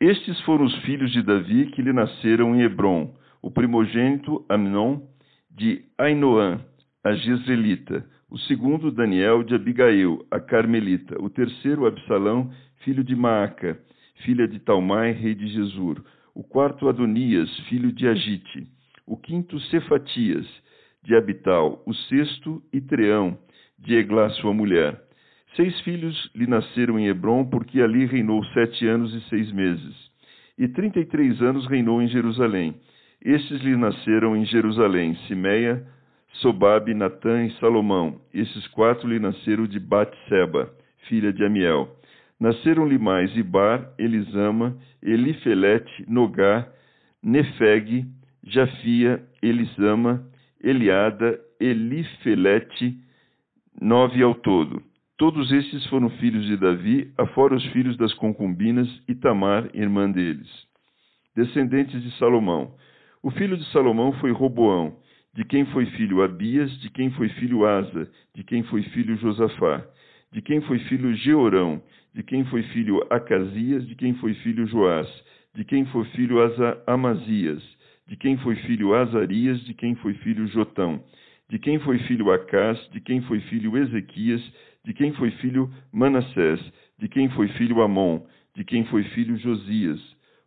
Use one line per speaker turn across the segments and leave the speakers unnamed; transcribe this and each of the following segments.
Estes foram os filhos de Davi que lhe nasceram em Hebron: o primogênito Amnon de Ainoã, a Jezreelita, o segundo Daniel de Abigail, a Carmelita, o terceiro Absalão, filho de Maaca, filha de Talmai, rei de Jesur, o quarto Adonias, filho de Agite, o quinto Cefatias, de Abital, o sexto Itreão, de Eglá, sua mulher Seis filhos lhe nasceram em Hebron, porque ali reinou sete anos e seis meses. E trinta e três anos reinou em Jerusalém. Estes lhe nasceram em Jerusalém, Simeia, Sobabe, Natã e Salomão. Esses quatro lhe nasceram de Batseba, filha de Amiel. Nasceram-lhe mais Ibar, Elisama, Elifelete, Nogá, Nefeg, Jafia, Elisama, Eliada, Elifelete, nove ao todo. Todos estes foram filhos de Davi, afora os filhos das concubinas e Tamar, irmã deles. Descendentes de Salomão. O filho de Salomão foi Roboão, de quem foi filho Abias, de quem foi filho Asa, de quem foi filho Josafá, de quem foi filho Georão, de quem foi filho Acasias, de quem foi filho Joás, de quem foi filho Asa Amazias, de quem foi filho Azarias, de quem foi filho Jotão, de quem foi filho Acás, de quem foi filho Ezequias, de quem foi filho Manassés, de quem foi filho Amon, de quem foi filho Josias.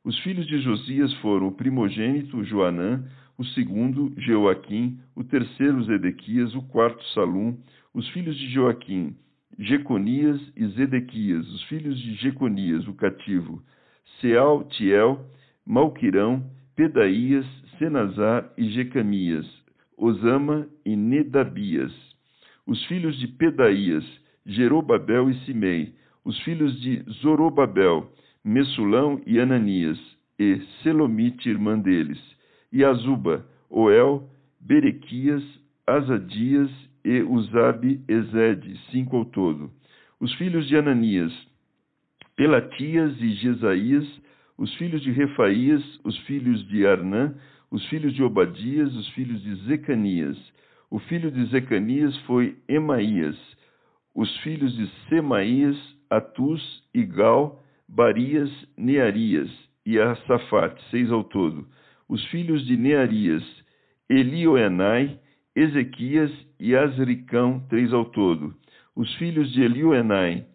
Os filhos de Josias foram o primogênito Joanã, o segundo Jeoaquim, o terceiro Zedequias, o quarto Salum, os filhos de Joaquim, Jeconias e Zedequias, os filhos de Jeconias, o cativo, Seal, Tiel, Malquirão, Pedaías, Senazar e Jecamias, Osama e Nedabias. Os filhos de Pedaías, Jerobabel e Simei, os filhos de Zorobabel, Messulão e Ananias, e Selomite, irmã deles, e Azuba, Oel, Berequias, Azadias e Uzabe Ezede, cinco ao todo. Os filhos de Ananias, Pelatias e Jesaías, os filhos de Refaías, os filhos de Arnã, os filhos de Obadias, os filhos de Zecanias. O filho de Zecanias foi Emaías, os filhos de Semaías, Atus, Igal, Barias, Nearias e Asafat, seis ao todo. Os filhos de Nearias, Elioenai, Ezequias e Azricão, três ao todo. Os filhos de Elioenai,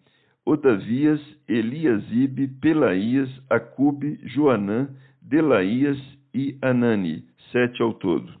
Odavias, Eliasibe, Pelaías, Acube, Joanã, Delaías e Anani, sete ao todo.